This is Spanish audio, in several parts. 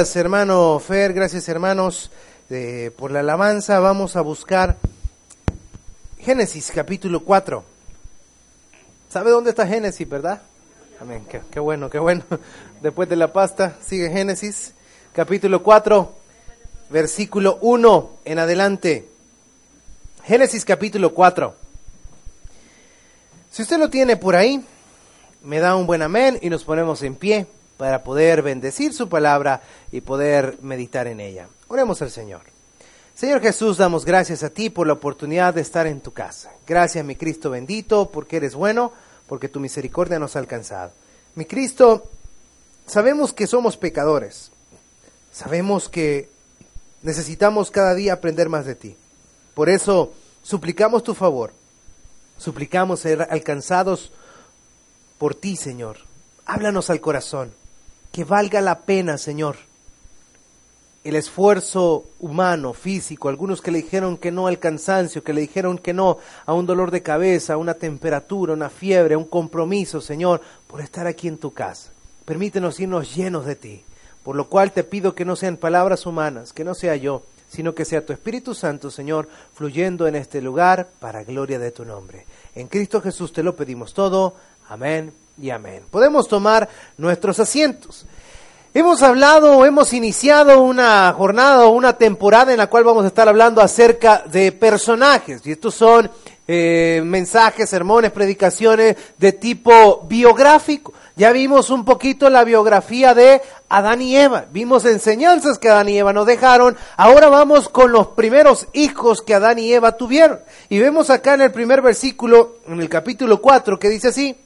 Gracias hermano Fer, gracias hermanos eh, por la alabanza. Vamos a buscar Génesis capítulo 4. ¿Sabe dónde está Génesis, verdad? Amén, qué, qué bueno, qué bueno. Después de la pasta sigue Génesis capítulo 4, versículo 1 en adelante. Génesis capítulo 4. Si usted lo tiene por ahí, me da un buen amén y nos ponemos en pie para poder bendecir su palabra y poder meditar en ella. Oremos al Señor. Señor Jesús, damos gracias a ti por la oportunidad de estar en tu casa. Gracias, mi Cristo bendito, porque eres bueno, porque tu misericordia nos ha alcanzado. Mi Cristo, sabemos que somos pecadores. Sabemos que necesitamos cada día aprender más de ti. Por eso suplicamos tu favor. Suplicamos ser alcanzados por ti, Señor. Háblanos al corazón que valga la pena, Señor, el esfuerzo humano, físico, algunos que le dijeron que no al cansancio, que le dijeron que no a un dolor de cabeza, a una temperatura, una fiebre, a un compromiso, Señor, por estar aquí en tu casa. Permítenos irnos llenos de ti, por lo cual te pido que no sean palabras humanas, que no sea yo, sino que sea tu Espíritu Santo, Señor, fluyendo en este lugar para gloria de tu nombre. En Cristo Jesús te lo pedimos todo. Amén y amén. Podemos tomar nuestros asientos. Hemos hablado, hemos iniciado una jornada o una temporada en la cual vamos a estar hablando acerca de personajes. Y estos son eh, mensajes, sermones, predicaciones de tipo biográfico. Ya vimos un poquito la biografía de Adán y Eva. Vimos enseñanzas que Adán y Eva nos dejaron. Ahora vamos con los primeros hijos que Adán y Eva tuvieron. Y vemos acá en el primer versículo, en el capítulo 4, que dice así.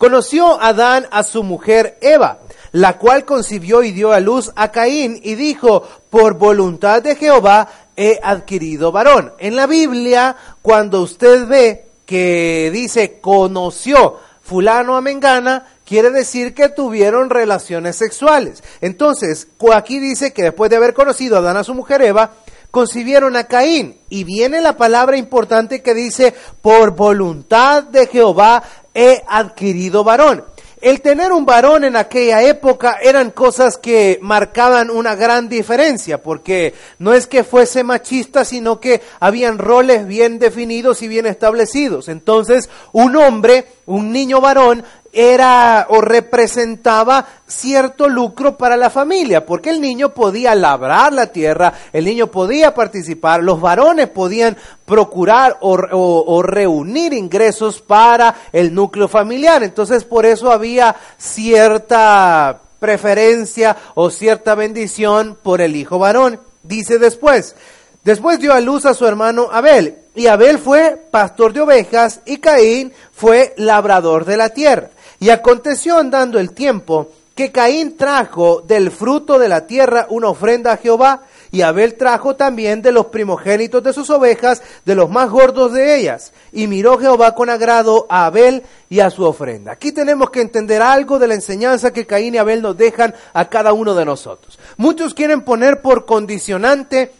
Conoció Adán a su mujer Eva, la cual concibió y dio a luz a Caín y dijo, por voluntad de Jehová he adquirido varón. En la Biblia, cuando usted ve que dice conoció fulano a Mengana, quiere decir que tuvieron relaciones sexuales. Entonces, aquí dice que después de haber conocido a Adán a su mujer Eva, concibieron a Caín. Y viene la palabra importante que dice, por voluntad de Jehová he adquirido varón. El tener un varón en aquella época eran cosas que marcaban una gran diferencia, porque no es que fuese machista, sino que habían roles bien definidos y bien establecidos. Entonces, un hombre, un niño varón, era o representaba cierto lucro para la familia, porque el niño podía labrar la tierra, el niño podía participar, los varones podían procurar o, reunir ingresos para el núcleo familiar. Entonces por eso había cierta preferencia o cierta bendición por el hijo varón. Dice después, después dio a luz a su hermano Abel, y Abel fue pastor de ovejas y Caín fue labrador de la tierra. Y aconteció andando el tiempo que Caín trajo del fruto de la tierra una ofrenda a Jehová, y Abel trajo también de los primogénitos de sus ovejas, de los más gordos de ellas. Y miró Jehová con agrado a Abel y a su ofrenda. Aquí tenemos que entender algo de la enseñanza que Caín y Abel nos dejan a cada uno de nosotros. Muchos quieren poner por condicionante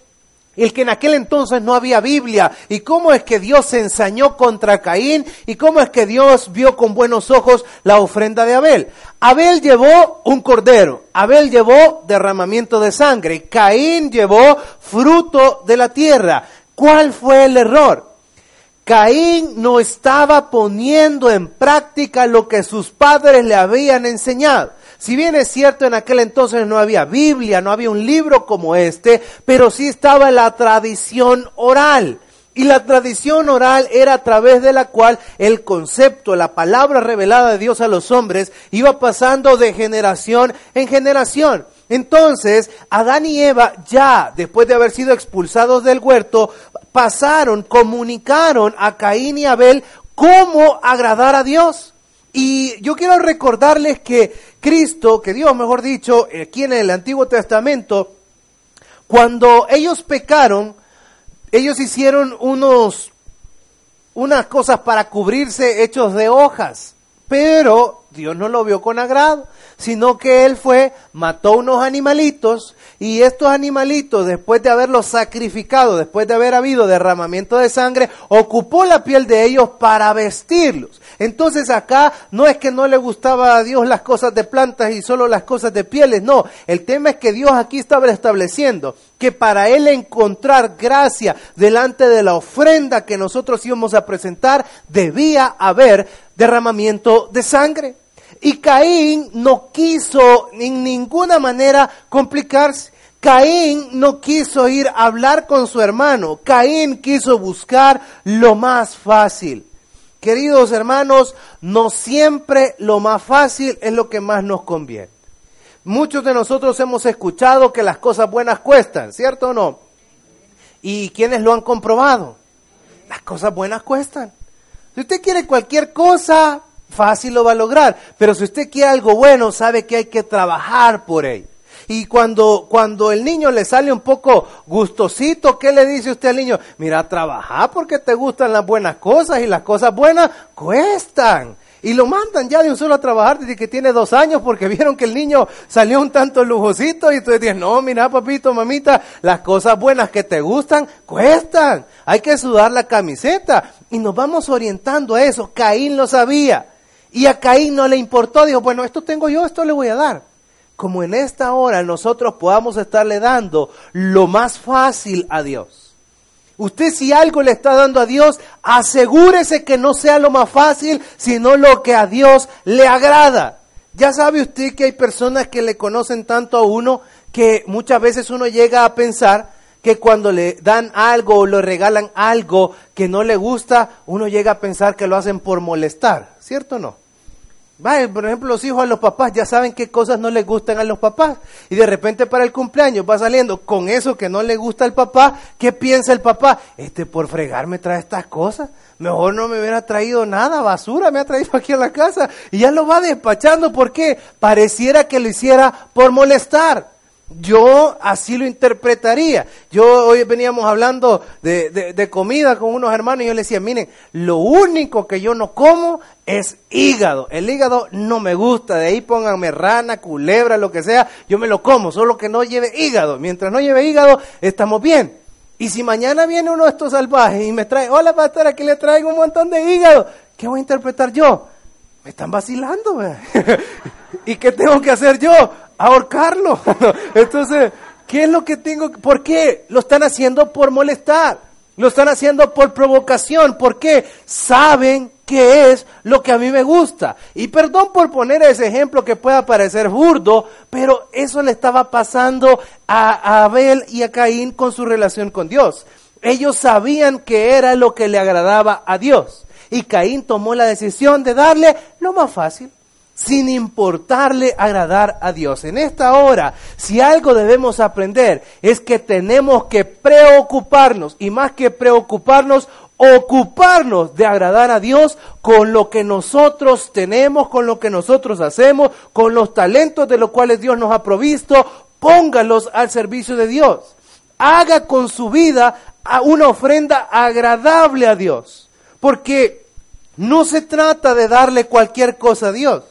el que en aquel entonces no había Biblia, y cómo es que Dios se ensañó contra Caín, y cómo es que Dios vio con buenos ojos la ofrenda de Abel. Abel llevó un cordero, Abel llevó derramamiento de sangre, Caín llevó fruto de la tierra. ¿Cuál fue el error? Caín no estaba poniendo en práctica lo que sus padres le habían enseñado. Si bien es cierto, en aquel entonces no había Biblia, no había un libro como este, pero sí estaba la tradición oral. Y la tradición oral era a través de la cual el concepto, la palabra revelada de Dios a los hombres iba pasando de generación en generación. Entonces, Adán y Eva ya, después de haber sido expulsados del huerto, pasaron, comunicaron a Caín y Abel cómo agradar a Dios. Y yo quiero recordarles que Cristo, que Dios, mejor dicho, aquí en el Antiguo Testamento, cuando ellos pecaron, ellos hicieron unos, unas cosas para cubrirse hechos de hojas. Pero Dios no lo vio con agrado, sino que él fue, mató unos animalitos y estos animalitos, después de haberlos sacrificado, después de haber habido derramamiento de sangre, ocupó la piel de ellos para vestirlos. Entonces acá no es que no le gustaba a Dios las cosas de plantas y solo las cosas de pieles, no. El tema es que Dios aquí estaba estableciendo que para él encontrar gracia delante de la ofrenda que nosotros íbamos a presentar, debía haber derramamiento de sangre. Y Caín no quiso en ninguna manera complicarse. Caín no quiso ir a hablar con su hermano. Caín quiso buscar lo más fácil. Queridos hermanos, no siempre lo más fácil es lo que más nos conviene. Muchos de nosotros hemos escuchado que las cosas buenas cuestan, ¿cierto o no? ¿Y quiénes lo han comprobado? Las cosas buenas cuestan. Si usted quiere cualquier cosa, fácil lo va a lograr. Pero si usted quiere algo bueno, sabe que hay que trabajar por ello. Y cuando, cuando el niño le sale un poco gustosito, ¿qué le dice usted al niño? Mira, trabaja porque te gustan las buenas cosas y las cosas buenas cuestan. Y lo mandan ya de un solo a trabajar desde que tiene dos años porque vieron que el niño salió un tanto lujosito y entonces dicen, no, mira papito, mamita, las cosas buenas que te gustan cuestan. Hay que sudar la camiseta. Y nos vamos orientando a eso. Caín lo sabía. Y a Caín no le importó, dijo, bueno, esto tengo yo, esto le voy a dar. Como en esta hora nosotros podamos estarle dando lo más fácil a Dios. Usted si algo le está dando a Dios, asegúrese que no sea lo más fácil, sino lo que a Dios le agrada. Ya sabe usted que hay personas que le conocen tanto a uno que muchas veces uno llega a pensar que cuando le dan algo o le regalan algo que no le gusta, uno llega a pensar que lo hacen por molestar, ¿cierto o no? Por ejemplo, los hijos a los papás ya saben qué cosas no les gustan a los papás. Y de repente para el cumpleaños va saliendo con eso que no le gusta al papá. ¿Qué piensa el papá? Este por fregar me trae estas cosas. Mejor no me hubiera traído nada, basura me ha traído aquí a la casa. Y ya lo va despachando porque pareciera que lo hiciera por molestar. Yo así lo interpretaría. Yo hoy veníamos hablando de, de, comida con unos hermanos y yo les decía, miren, lo único que yo no como es hígado. El hígado no me gusta, de ahí pónganme rana, culebra, lo que sea, yo me lo como, solo que no lleve hígado. Mientras no lleve hígado, estamos bien. Y si mañana viene uno de estos salvajes y me trae, hola pastor, aquí le traigo un montón de hígado, ¿qué voy a interpretar yo? Me están vacilando, ¿y qué tengo que hacer yo? Ahorcarlo. Entonces, ¿qué es lo que tengo? ¿Por qué? Lo están haciendo por molestar. Lo están haciendo por provocación. ¿Por qué? Saben qué es lo que a mí me gusta. Y perdón por poner ese ejemplo que pueda parecer burdo, pero eso le estaba pasando a Abel y a Caín con su relación con Dios. Ellos sabían que era lo que le agradaba a Dios. Y Caín tomó la decisión de darle lo más fácil sin importarle agradar a Dios. En esta hora, si algo debemos aprender, es que tenemos que preocuparnos, y más que preocuparnos, ocuparnos de agradar a Dios con lo que nosotros tenemos, con lo que nosotros hacemos, con los talentos de los cuales Dios nos ha provisto, póngalos al servicio de Dios. Haga con su vida una ofrenda agradable a Dios, porque no se trata de darle cualquier cosa a Dios.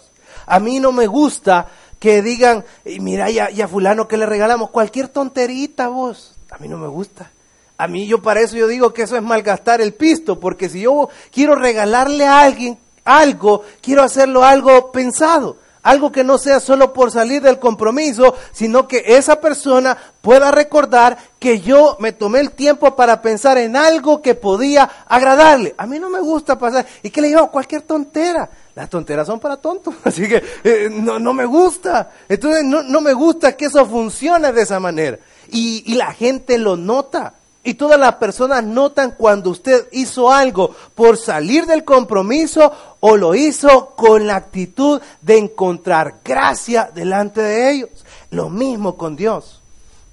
A mí no me gusta que digan, mira, ya, ya fulano que le regalamos cualquier tonterita vos. A mí no me gusta. A mí yo para eso yo digo que eso es malgastar el pisto, porque si yo quiero regalarle a alguien algo, quiero hacerlo algo pensado. Algo que no sea solo por salir del compromiso, sino que esa persona pueda recordar que yo me tomé el tiempo para pensar en algo que podía agradarle. A mí no me gusta pasar. ¿Y que le digo? Cualquier tontera. Las tonteras son para tontos. Así que eh, no, me gusta. Entonces no, no, me gusta que eso funcione de esa manera. Y, y la gente lo nota. Y todas las personas notan cuando usted hizo algo por salir del compromiso o lo hizo con la actitud de encontrar gracia delante de ellos. Lo mismo con Dios.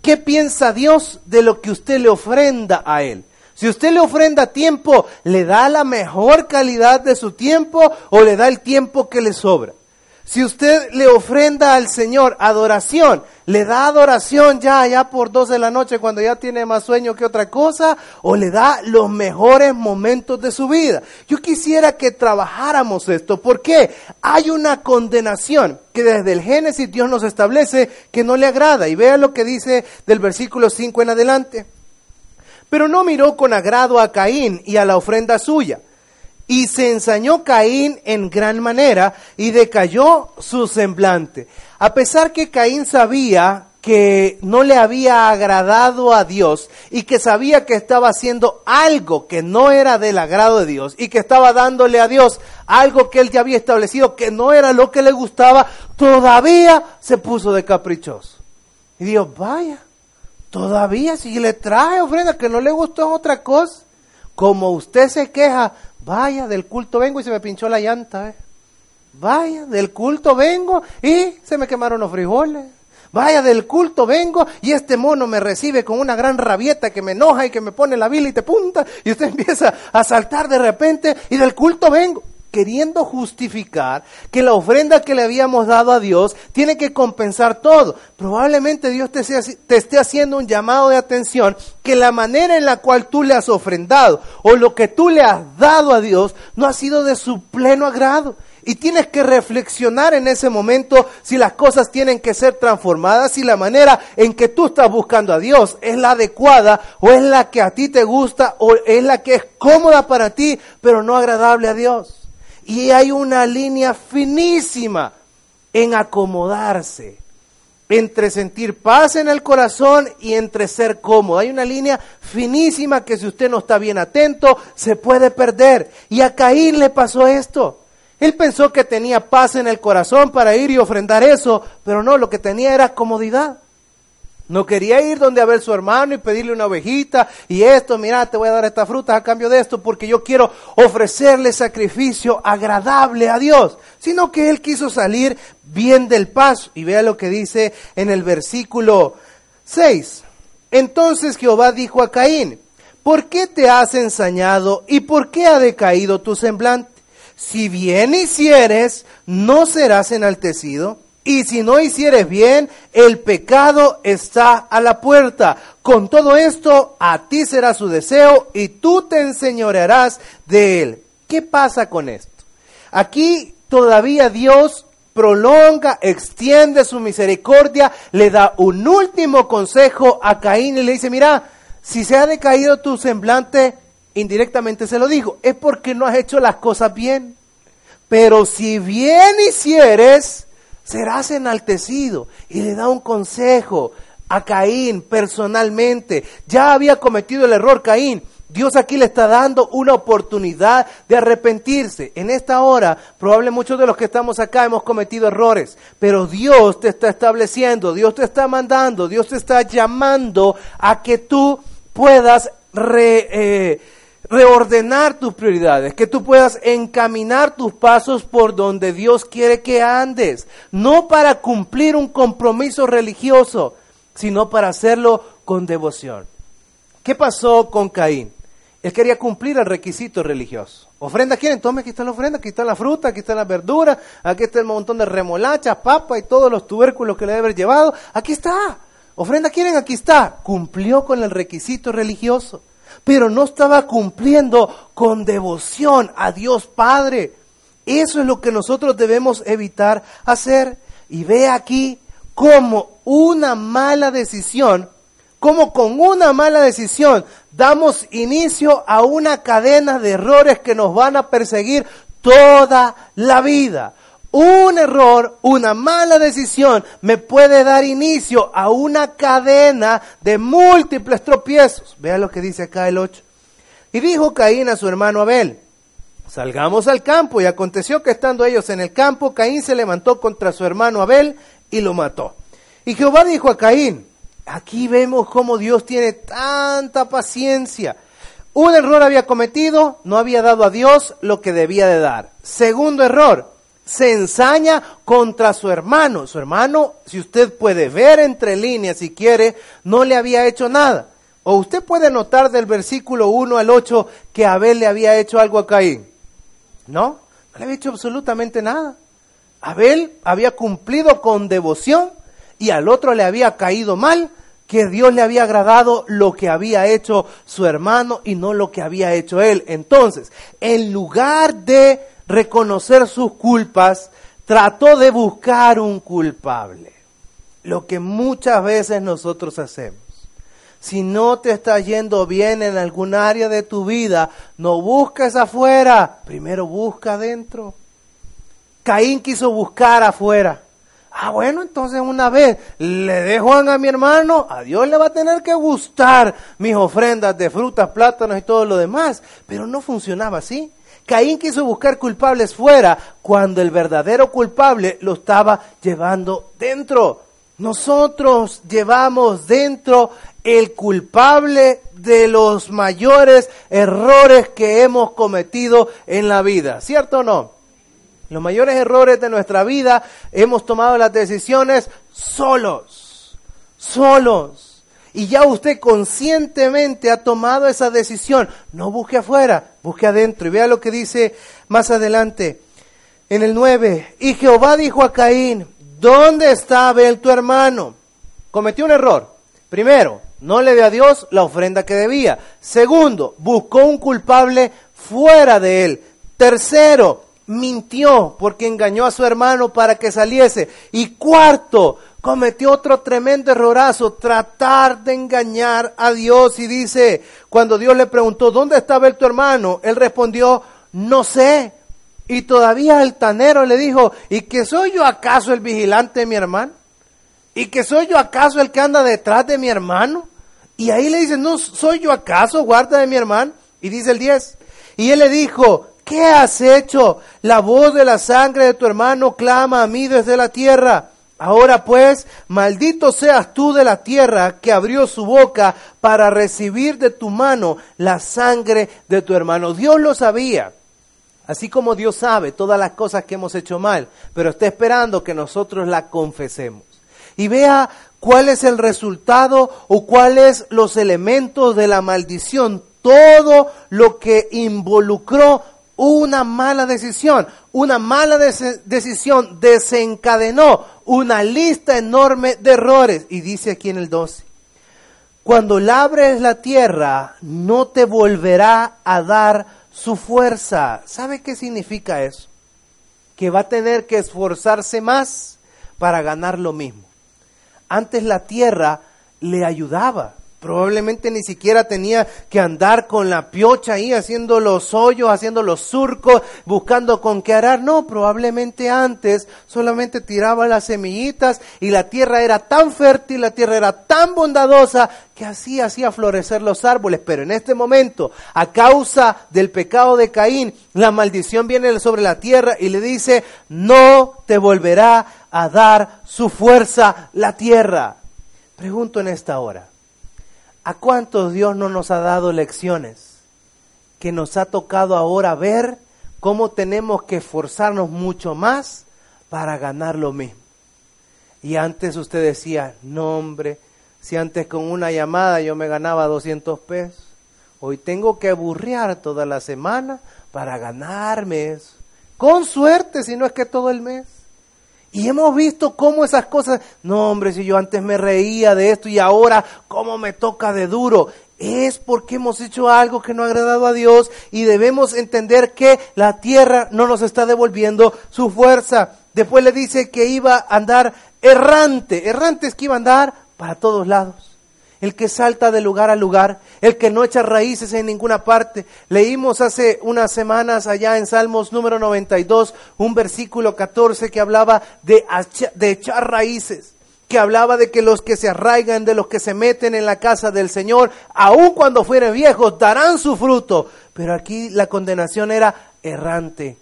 ¿Qué piensa Dios de lo que usted le ofrenda a Él? Si usted le ofrenda tiempo, ¿le da la mejor calidad de su tiempo o le da el tiempo que le sobra? Si usted le ofrenda al Señor adoración, le da adoración ya allá por dos de la noche cuando ya tiene más sueño que otra cosa, o le da los mejores momentos de su vida. Yo quisiera que trabajáramos esto, porque hay una condenación que desde el Génesis Dios nos establece que no le agrada. Y vea lo que dice del versículo 5 en adelante. Pero no miró con agrado a Caín y a la ofrenda suya y se ensañó Caín en gran manera y decayó su semblante. A pesar que Caín sabía que no le había agradado a Dios y que sabía que estaba haciendo algo que no era del agrado de Dios y que estaba dándole a Dios algo que él ya había establecido que no era lo que le gustaba, todavía se puso de caprichoso. Y Dios, vaya, todavía si le traje ofrenda que no le gustó otra cosa, como usted se queja, Vaya, del culto vengo y se me pinchó la llanta. Eh. Vaya, del culto vengo y se me quemaron los frijoles. Vaya, del culto vengo y este mono me recibe con una gran rabieta que me enoja y que me pone la vila y te punta y usted empieza a saltar de repente y del culto vengo queriendo justificar que la ofrenda que le habíamos dado a Dios tiene que compensar todo. Probablemente Dios te, esté haciendo un llamado de atención que la manera en la cual tú le has ofrendado o lo que tú le has dado a Dios no ha sido de su pleno agrado. Y tienes que reflexionar en ese momento si las cosas tienen que ser transformadas, si la manera en que tú estás buscando a Dios es la adecuada o es la que a ti te gusta o es la que es cómoda para ti, pero no agradable a Dios. Y hay una línea finísima en acomodarse, entre sentir paz en el corazón y entre ser cómodo. Hay una línea finísima que si usted no está bien atento, se puede perder. Y a Caín le pasó esto. Él pensó que tenía paz en el corazón para ir y ofrendar eso, pero no, lo que tenía era comodidad. No quería ir donde a ver su hermano y pedirle una ovejita y esto, mira, te voy a dar esta fruta a cambio de esto porque yo quiero ofrecerle sacrificio agradable a Dios, sino que él quiso salir bien del paso. Y vea lo que dice en el versículo 6. Entonces Jehová dijo a Caín, ¿por qué te has ensañado y por qué ha decaído tu semblante? Si bien hicieres, no serás enaltecido y si no hicieres bien, el pecado está a la puerta. Con todo esto, a ti será su deseo y tú te enseñorearás de él. ¿Qué pasa con esto? Aquí todavía Dios prolonga, extiende su misericordia, le da un último consejo a Caín y le dice, mira, si se ha decaído tu semblante, indirectamente se lo dijo, es porque no has hecho las cosas bien. Pero si bien hicieres, serás enaltecido. Y le da un consejo a Caín personalmente. Ya había cometido el error Caín. Dios aquí le está dando una oportunidad de arrepentirse. En esta hora, probablemente muchos de los que estamos acá hemos cometido errores, pero Dios te está estableciendo, Dios te está mandando, Dios te está llamando a que tú puedas re, eh, reordenar tus prioridades, que tú puedas encaminar tus pasos por donde Dios quiere que andes, no para cumplir un compromiso religioso, sino para hacerlo con devoción. ¿Qué pasó con Caín? Él quería cumplir el requisito religioso. ¿Ofrenda quieren? Tome, aquí está la ofrenda, aquí está la fruta, aquí está la verdura, aquí está el montón de remolachas, papa y todos los tubérculos que le debe haber llevado. Aquí está. ¿Ofrenda quieren? Aquí está. Cumplió con el requisito religioso pero no estaba cumpliendo con devoción a Dios Padre. Eso es lo que nosotros debemos evitar hacer. Y ve aquí cómo una mala decisión, como con una mala decisión damos inicio a una cadena de errores que nos van a perseguir toda la vida. Un error, una mala decisión me puede dar inicio a una cadena de múltiples tropiezos. Vea lo que dice acá el 8. Y dijo Caín a su hermano Abel, salgamos al campo. Y aconteció que estando ellos en el campo, Caín se levantó contra su hermano Abel y lo mató. Y Jehová dijo a Caín, aquí vemos cómo Dios tiene tanta paciencia. Un error había cometido, no había dado a Dios lo que debía de dar. Segundo error, se ensaña contra su hermano. Su hermano, si usted puede ver entre líneas si quiere, no le había hecho nada. O usted puede notar del versículo 1 al 8 que Abel le había hecho algo a Caín. No, no le había hecho absolutamente nada. Abel había cumplido con devoción y al otro le había caído mal, que Dios le había agradado lo que había hecho su hermano y no lo que había hecho él. Entonces, en lugar de reconocer sus culpas, trató de buscar un culpable. Lo que muchas veces nosotros hacemos. Si no te está yendo bien en algún área de tu vida, no busques afuera, primero busca adentro. Caín quiso buscar afuera. Ah, bueno, entonces una vez le dejo a mi hermano, a Dios le va a tener que gustar mis ofrendas de frutas, plátanos y todo lo demás. Pero no funcionaba así. Caín quiso buscar culpables fuera cuando el verdadero culpable lo estaba llevando dentro. Nosotros llevamos dentro el culpable de los mayores errores que hemos cometido en la vida, ¿cierto o no? Los mayores errores de nuestra vida hemos tomado las decisiones solos, solos. Y ya usted conscientemente ha tomado esa decisión. No busque afuera, busque adentro. Y vea lo que dice más adelante en el 9. Y Jehová dijo a Caín, ¿dónde está Abel tu hermano? Cometió un error. Primero, no le dio a Dios la ofrenda que debía. Segundo, buscó un culpable fuera de él. Tercero, mintió porque engañó a su hermano para que saliese. Y cuarto, cometió otro tremendo errorazo, tratar de engañar a Dios. Y dice, cuando Dios le preguntó, ¿dónde estaba el tu hermano? Él respondió, no sé. Y todavía el tanero le dijo, ¿y que soy yo acaso el vigilante de mi hermano? ¿Y que soy yo acaso el que anda detrás de mi hermano? Y ahí le dice, ¿no soy yo acaso guarda de mi hermano? Y dice el 10. Y él le dijo, ¿qué has hecho? La voz de la sangre de tu hermano clama a mí desde la tierra. Ahora pues, maldito seas tú de la tierra que abrió su boca para recibir de tu mano la sangre de tu hermano. Dios lo sabía. Así como Dios sabe todas las cosas que hemos hecho mal, pero está esperando que nosotros la confesemos. Y vea cuál es el resultado o cuáles los elementos de la maldición. Todo lo que involucró una mala decisión. Una mala decisión desencadenó una lista enorme de errores. Y dice aquí en el 12, cuando labres la tierra, no te volverá a dar su fuerza. ¿Sabe qué significa eso? Que va a tener que esforzarse más para ganar lo mismo. Antes la tierra le ayudaba. Probablemente ni siquiera tenía que andar con la piocha ahí haciendo los hoyos, haciendo los surcos, buscando con qué arar. No, probablemente antes solamente tiraba las semillitas y la tierra era tan fértil, la tierra era tan bondadosa que así hacía florecer los árboles. Pero en este momento, a causa del pecado de Caín, la maldición viene sobre la tierra y le dice, no te volverá a dar su fuerza la tierra. Pregunto en esta hora. ¿A cuántos Dios no nos ha dado lecciones que nos ha tocado ahora ver cómo tenemos que esforzarnos mucho más para ganar lo mismo? Y antes usted decía, no hombre, si antes con una llamada yo me ganaba 200 pesos, hoy tengo que aburrear toda la semana para ganarme eso. Con suerte, si no es que todo el mes. Y hemos visto cómo esas cosas, no hombre, si yo antes me reía de esto y ahora cómo me toca de duro. Es porque hemos hecho algo que no ha agradado a Dios y debemos entender que la tierra no nos está devolviendo su fuerza. Después le dice que iba a andar errante. Errante es que iba a andar para todos lados el que salta de lugar a lugar, el que no echa raíces en ninguna parte. Leímos hace unas semanas allá en Salmos número 92 un versículo 14 que hablaba de, de echar raíces, que hablaba de que los que se arraigan, de los que se meten en la casa del Señor, aun cuando fueren viejos, darán su fruto. Pero aquí la condenación era errante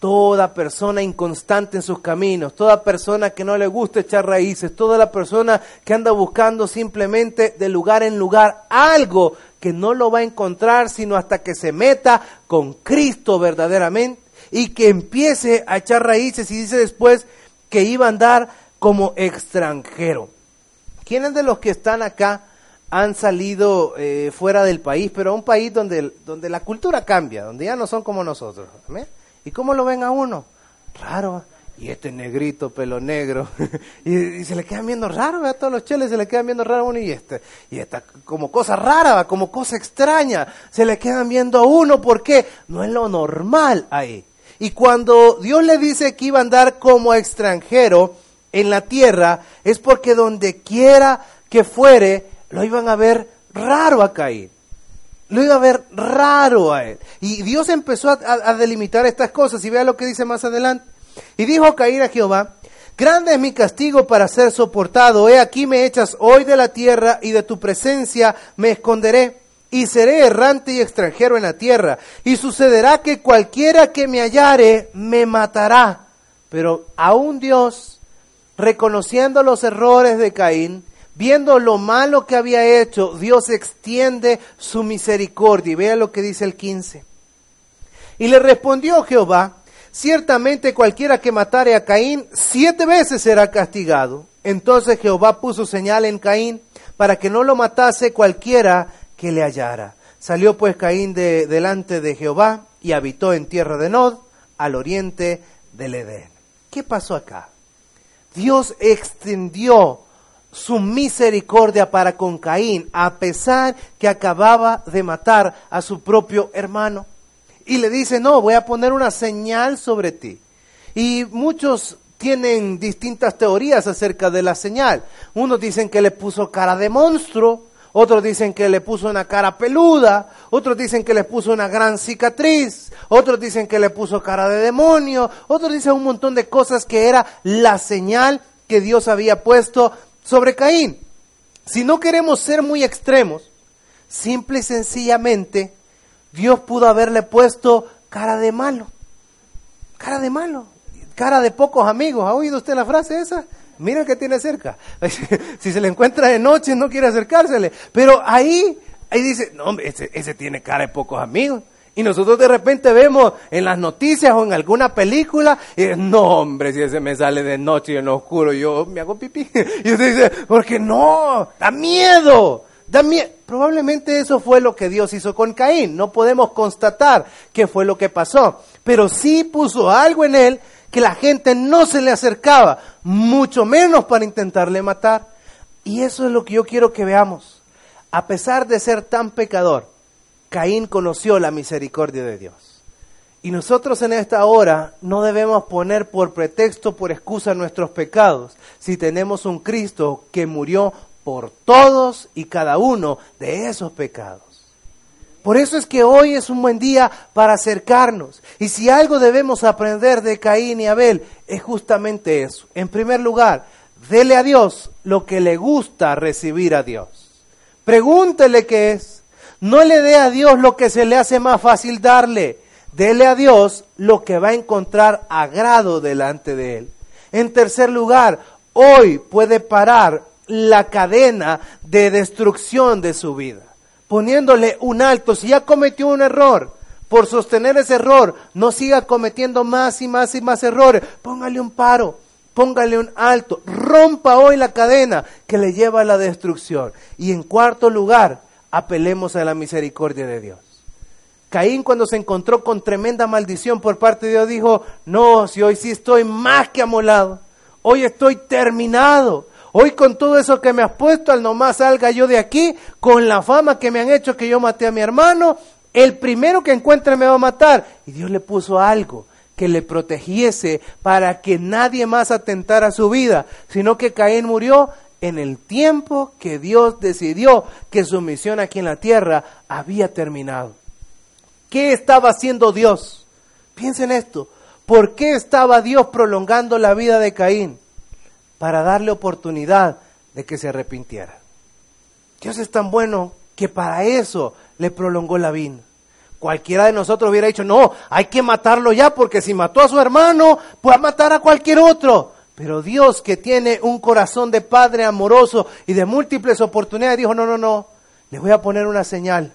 toda persona inconstante en sus caminos, toda persona que no le gusta echar raíces, toda la persona que anda buscando simplemente de lugar en lugar algo que no lo va a encontrar sino hasta que se meta con Cristo verdaderamente y que empiece a echar raíces y dice después que iba a andar como extranjero. ¿Quiénes de los que están acá han salido eh, fuera del país, pero a un país donde, donde la cultura cambia, donde ya no son como nosotros? ¿amén? ¿Y cómo lo ven a uno? Raro. y este negrito, pelo negro, y, se le quedan viendo raro, a todos los cheles se le quedan viendo raro a uno y este, y esta como cosa rara, como cosa extraña, se le quedan viendo a uno, porque no es lo normal ahí. Y cuando Dios le dice que iba a andar como extranjero en la tierra, es porque donde quiera que fuere, lo iban a ver raro a Caín. Lo iba a ver raro a él. Y Dios empezó a, delimitar estas cosas. Y vea lo que dice más adelante. Y dijo Caín a Jehová, grande es mi castigo para ser soportado. He aquí me echas hoy de la tierra y de tu presencia me esconderé. Y seré errante y extranjero en la tierra. Y sucederá que cualquiera que me hallare me matará. Pero aún Dios, reconociendo los errores de Caín, viendo lo malo que había hecho, Dios extiende su misericordia. Y vea lo que dice el 15. Y le respondió Jehová, Ciertamente cualquiera que matare a Caín siete veces será castigado. Entonces Jehová puso señal en Caín para que no lo matase cualquiera que le hallara. Salió pues Caín de, delante de Jehová y habitó en tierra de Nod, al oriente del Edén. ¿Qué pasó acá? Dios extendió su misericordia para con Caín, a pesar que acababa de matar a su propio hermano y le dice, no, voy a poner una señal sobre ti. Y muchos tienen distintas teorías acerca de la señal. Unos dicen que le puso cara de monstruo, otros dicen que le puso una cara peluda, otros dicen que le puso una gran cicatriz, otros dicen que le puso cara de demonio, otros dicen un montón de cosas que era la señal que Dios había puesto sobre Caín. Si no queremos ser muy extremos, simple y sencillamente Dios pudo haberle puesto cara de malo. Cara de malo. Cara de pocos amigos. ¿Ha oído usted la frase esa? Mira que tiene cerca. si se le encuentra de noche no quiere acercársele. Pero ahí, ahí dice, no hombre, ese, tiene cara de pocos amigos. Y nosotros de repente vemos en las noticias o en alguna película, y no hombre, si ese me sale de noche y en oscuro, yo me hago pipí. Y usted dice, porque no, da miedo. Probablemente eso fue lo que Dios hizo con Caín. No podemos constatar qué fue lo que pasó. Pero sí puso algo en él que la gente no se le acercaba, mucho menos para intentarle matar. Y eso es lo que yo quiero que veamos. A pesar de ser tan pecador, Caín conoció la misericordia de Dios. Y nosotros en esta hora no debemos poner por pretexto, por excusa nuestros pecados, si tenemos un Cristo que murió por todos y cada uno de esos pecados. Por eso es que hoy es un buen día para acercarnos. Y si algo debemos aprender de Caín y Abel, es justamente eso. En primer lugar, dele a Dios lo que le gusta recibir a Dios. Pregúntele qué es. No le dé a Dios lo que se le hace más fácil darle. Dele a Dios lo que va a encontrar agrado delante de Él. En tercer lugar, hoy puede parar la cadena de destrucción de su vida, poniéndole un alto. Si ya cometió un error, por sostener ese error, no siga cometiendo más y más y más errores. Póngale un paro, póngale un alto, rompa hoy la cadena que le lleva a la destrucción. Y en cuarto lugar, apelemos a la misericordia de Dios. Caín cuando se encontró con tremenda maldición por parte de Dios dijo, no, si hoy sí estoy más que amolado, hoy estoy terminado, Hoy con todo eso que me has puesto, al nomás salga yo de aquí, con la fama que me han hecho que yo maté a mi hermano, el primero que encuentre me va a matar. Y Dios le puso algo que le protegiese para que nadie más atentara su vida, sino que Caín murió en el tiempo que Dios decidió que su misión aquí en la tierra había terminado. ¿Qué estaba haciendo Dios? Piensen esto. ¿Por qué estaba Dios prolongando la vida de Caín? para darle oportunidad de que se arrepintiera. Dios es tan bueno que para eso le prolongó la vida. Cualquiera de nosotros hubiera dicho, no, hay que matarlo ya porque si mató a su hermano, puede matar a cualquier otro. Pero Dios que tiene un corazón de Padre amoroso y de múltiples oportunidades, dijo, no, no, no, le voy a poner una señal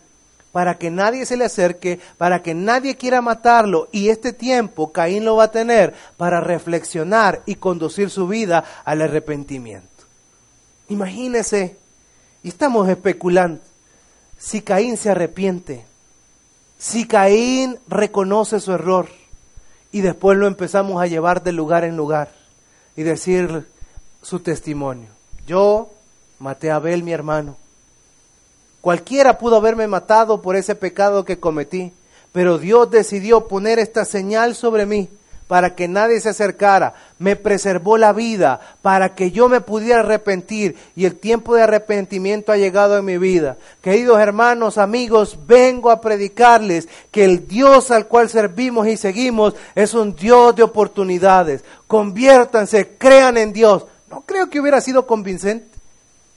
para que nadie se le acerque, para que nadie quiera matarlo. Y este tiempo Caín lo va a tener para reflexionar y conducir su vida al arrepentimiento. Imagínese, y estamos especulando, si Caín se arrepiente, si Caín reconoce su error y después lo empezamos a llevar de lugar en lugar y decir su testimonio. Yo maté a Abel, mi hermano. Cualquiera pudo haberme matado por ese pecado que cometí, pero Dios decidió poner esta señal sobre mí para que nadie se acercara, me preservó la vida para que yo me pudiera arrepentir y el tiempo de arrepentimiento ha llegado en mi vida. Queridos hermanos, amigos, vengo a predicarles que el Dios al cual servimos y seguimos es un Dios de oportunidades. Conviértanse, crean en Dios. No creo que hubiera sido convincente.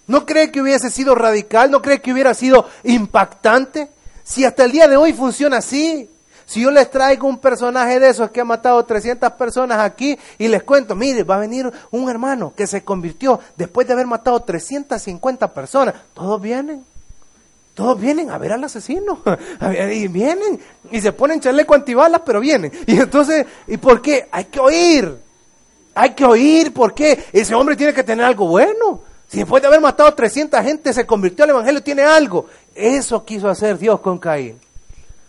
No creo que hubiese sido radical. No creo que hubiera sido impactante. Si hasta el día de hoy funciona así. Si yo les traigo un personaje de esos que ha matado 300 personas aquí y les cuento, mire, va a venir un hermano que se convirtió después de haber matado 350 personas, todos vienen. Todos vienen a ver al asesino. Y vienen y se ponen chaleco antibalas, pero vienen. Y entonces, ¿y por qué? Hay que oír. Hay que oír por qué. Ese hombre tiene que tener algo bueno. Si después de haber matado 300 gente se convirtió al Evangelio, tiene algo. Eso quiso hacer Dios con Caín.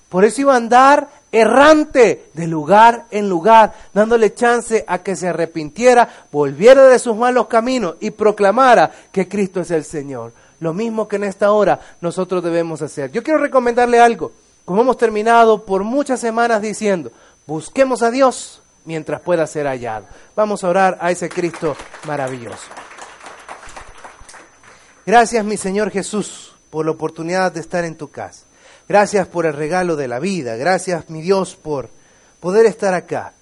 Por eso iba a andar errante de lugar en lugar, dándole chance a que se arrepintiera, volviera de sus malos caminos y proclamara que Cristo es el Señor. Lo mismo que en esta hora nosotros debemos hacer. Yo quiero recomendarle algo. Como hemos terminado por muchas semanas diciendo, busquemos a Dios mientras pueda ser hallado. Vamos a orar a ese Cristo maravilloso. Gracias mi Señor Jesús por la oportunidad de estar en tu casa. Gracias por el regalo de la vida. Gracias, mi Dios, por poder estar acá.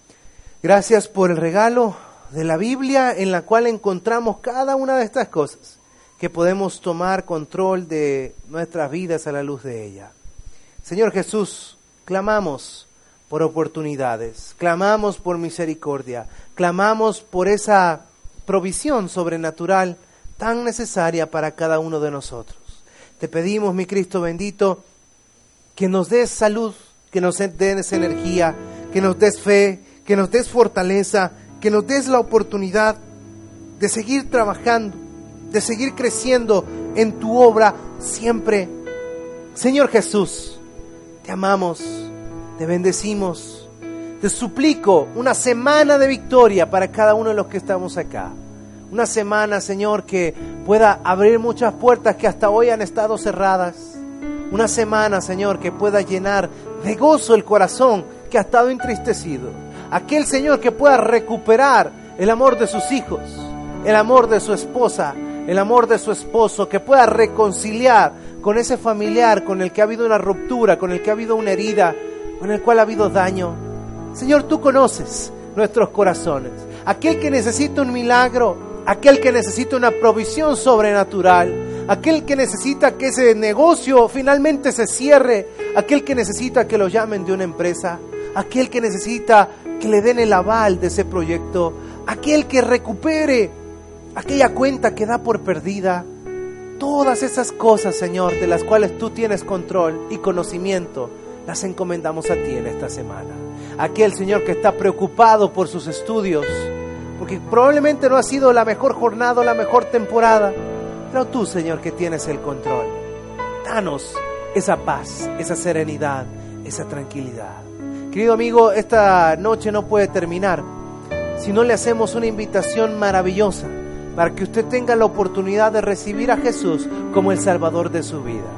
Gracias por el regalo de la Biblia en la cual encontramos cada una de estas cosas, que podemos tomar control de nuestras vidas a la luz de ella. Señor Jesús, clamamos por oportunidades, clamamos por misericordia, clamamos por esa provisión sobrenatural tan necesaria para cada uno de nosotros. Te pedimos, mi Cristo bendito, que nos des salud, que nos des energía, que nos des fe, que nos des fortaleza, que nos des la oportunidad de seguir trabajando, de seguir creciendo en tu obra siempre. Señor Jesús, te amamos, te bendecimos, te suplico una semana de victoria para cada uno de los que estamos acá. Una semana, Señor, que pueda abrir muchas puertas que hasta hoy han estado cerradas una semana, Señor, que pueda llenar de gozo el corazón que ha estado entristecido. Aquel Señor que pueda recuperar el amor de sus hijos, el amor de su esposa, el amor de su esposo, que pueda reconciliar con ese familiar con el que ha habido una ruptura, con el que ha habido una herida, con el cual ha habido daño. Señor, tú conoces nuestros corazones. Aquel que necesita un milagro, aquel que necesita una provisión sobrenatural, aquel que necesita que ese negocio finalmente se cierre, aquel que necesita que lo llamen de una empresa, aquel que necesita que le den el aval de ese proyecto, aquel que recupere aquella cuenta que da por perdida. Todas esas cosas, Señor, de las cuales tú tienes control y conocimiento, las encomendamos a ti en esta semana. Aquel Señor que está preocupado por sus estudios, porque probablemente no ha sido la mejor jornada o la mejor temporada, pero tú, Señor, que tienes el control, danos esa paz, esa serenidad, esa tranquilidad. Querido amigo, esta noche no puede terminar si no le hacemos una invitación maravillosa para que usted tenga la oportunidad de recibir a Jesús como el Salvador de su vida.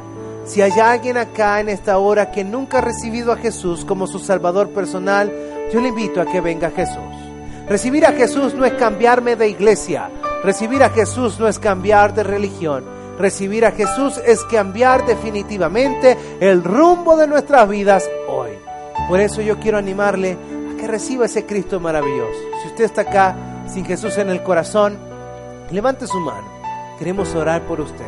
Si hay alguien acá en esta hora que nunca ha recibido a Jesús como su Salvador personal, yo le invito a que venga Jesús. Recibir a Jesús no es cambiarme de iglesia, Recibir a Jesús no es cambiar de religión. Recibir a Jesús es cambiar definitivamente el rumbo de nuestras vidas hoy. Por eso yo quiero animarle a que reciba ese Cristo maravilloso. Si usted está acá sin Jesús en el corazón, levante su mano. Queremos orar por usted.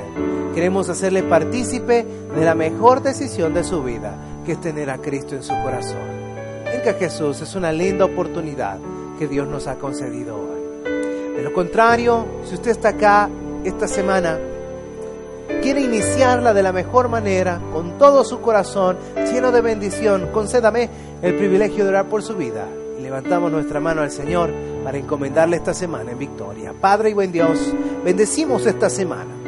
Queremos hacerle partícipe de la mejor decisión de su vida, que es tener a Cristo en su corazón. Venga Jesús, es una linda oportunidad que Dios nos ha concedido hoy. De lo contrario, si usted está acá esta semana, quiere iniciarla de la mejor manera, con todo su corazón, lleno de bendición, concédame el privilegio de orar por su vida. Y levantamos nuestra mano al Señor para encomendarle esta semana en victoria. Padre y buen Dios, bendecimos esta semana.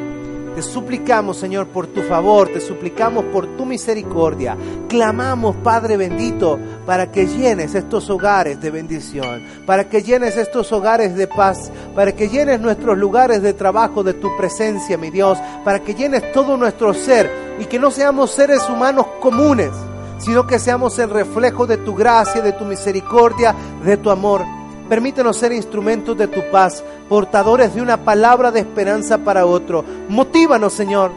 Te suplicamos, Señor, por tu favor, te suplicamos por tu misericordia. Clamamos, Padre bendito, para que llenes estos hogares de bendición, para que llenes estos hogares de paz, para que llenes nuestros lugares de trabajo de tu presencia, mi Dios, para que llenes todo nuestro ser y que no seamos seres humanos comunes, sino que seamos el reflejo de tu gracia, de tu misericordia, de tu amor. Permítenos ser instrumentos de tu paz, portadores de una palabra de esperanza para otro. Motívanos, Señor,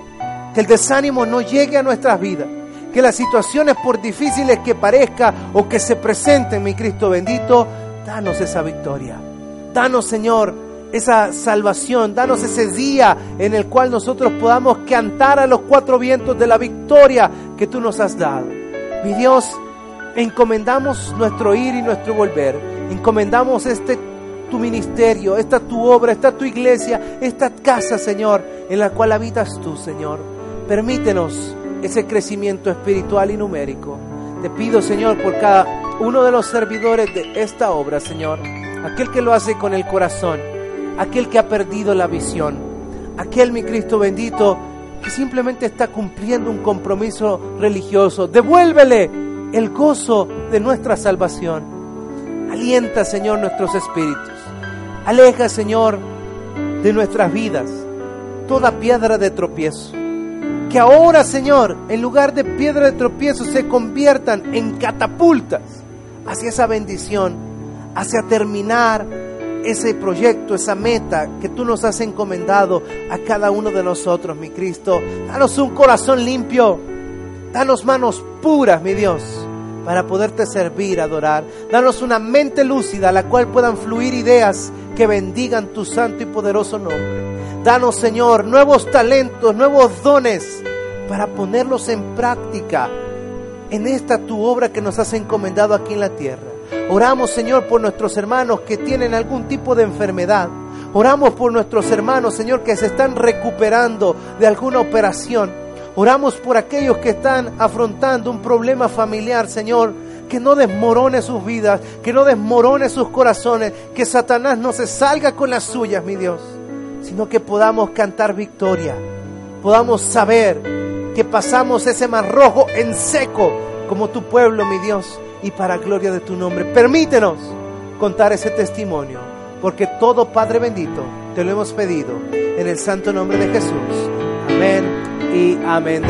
que el desánimo no llegue a nuestras vidas, que las situaciones, por difíciles que parezca o que se presenten, mi Cristo bendito, danos esa victoria. Danos, Señor, esa salvación, danos ese día en el cual nosotros podamos cantar a los cuatro vientos de la victoria que tú nos has dado. Mi Dios, encomendamos nuestro ir y nuestro volver Encomendamos este tu ministerio, esta tu obra, esta tu iglesia, esta casa, Señor, en la cual habitas tú, Señor. Permítenos ese crecimiento espiritual y numérico. Te pido, Señor, por cada uno de los servidores de esta obra, Señor, aquel que lo hace con el corazón, aquel que ha perdido la visión, aquel, mi Cristo bendito, que simplemente está cumpliendo un compromiso religioso. Devuélvele el gozo de nuestra salvación. Alienta, Señor, nuestros espíritus. Aleja, Señor, de nuestras vidas toda piedra de tropiezo. Que ahora, Señor, en lugar de piedra de tropiezo, se conviertan en catapultas hacia esa bendición, hacia terminar ese proyecto, esa meta que tú nos has encomendado a cada uno de nosotros, mi Cristo. Danos un corazón limpio, danos manos puras, mi Dios para poderte servir, adorar. Danos una mente lúcida a la cual puedan fluir ideas que bendigan tu santo y poderoso nombre. Danos, Señor, nuevos talentos, nuevos dones para ponerlos en práctica en esta tu obra que nos has encomendado aquí en la tierra. Oramos, Señor, por nuestros hermanos que tienen algún tipo de enfermedad. Oramos por nuestros hermanos, Señor, que se están recuperando de alguna operación. Oramos por aquellos que están afrontando un problema familiar, Señor, que no desmorone sus vidas, que no desmorone sus corazones, que Satanás no se salga con las suyas, mi Dios, sino que podamos cantar victoria, podamos saber que pasamos ese mar rojo en seco como tu pueblo, mi Dios, y para gloria de tu nombre. Permítenos contar ese testimonio, porque todo Padre bendito te lo hemos pedido en el santo nombre de Jesús. Amén y amén.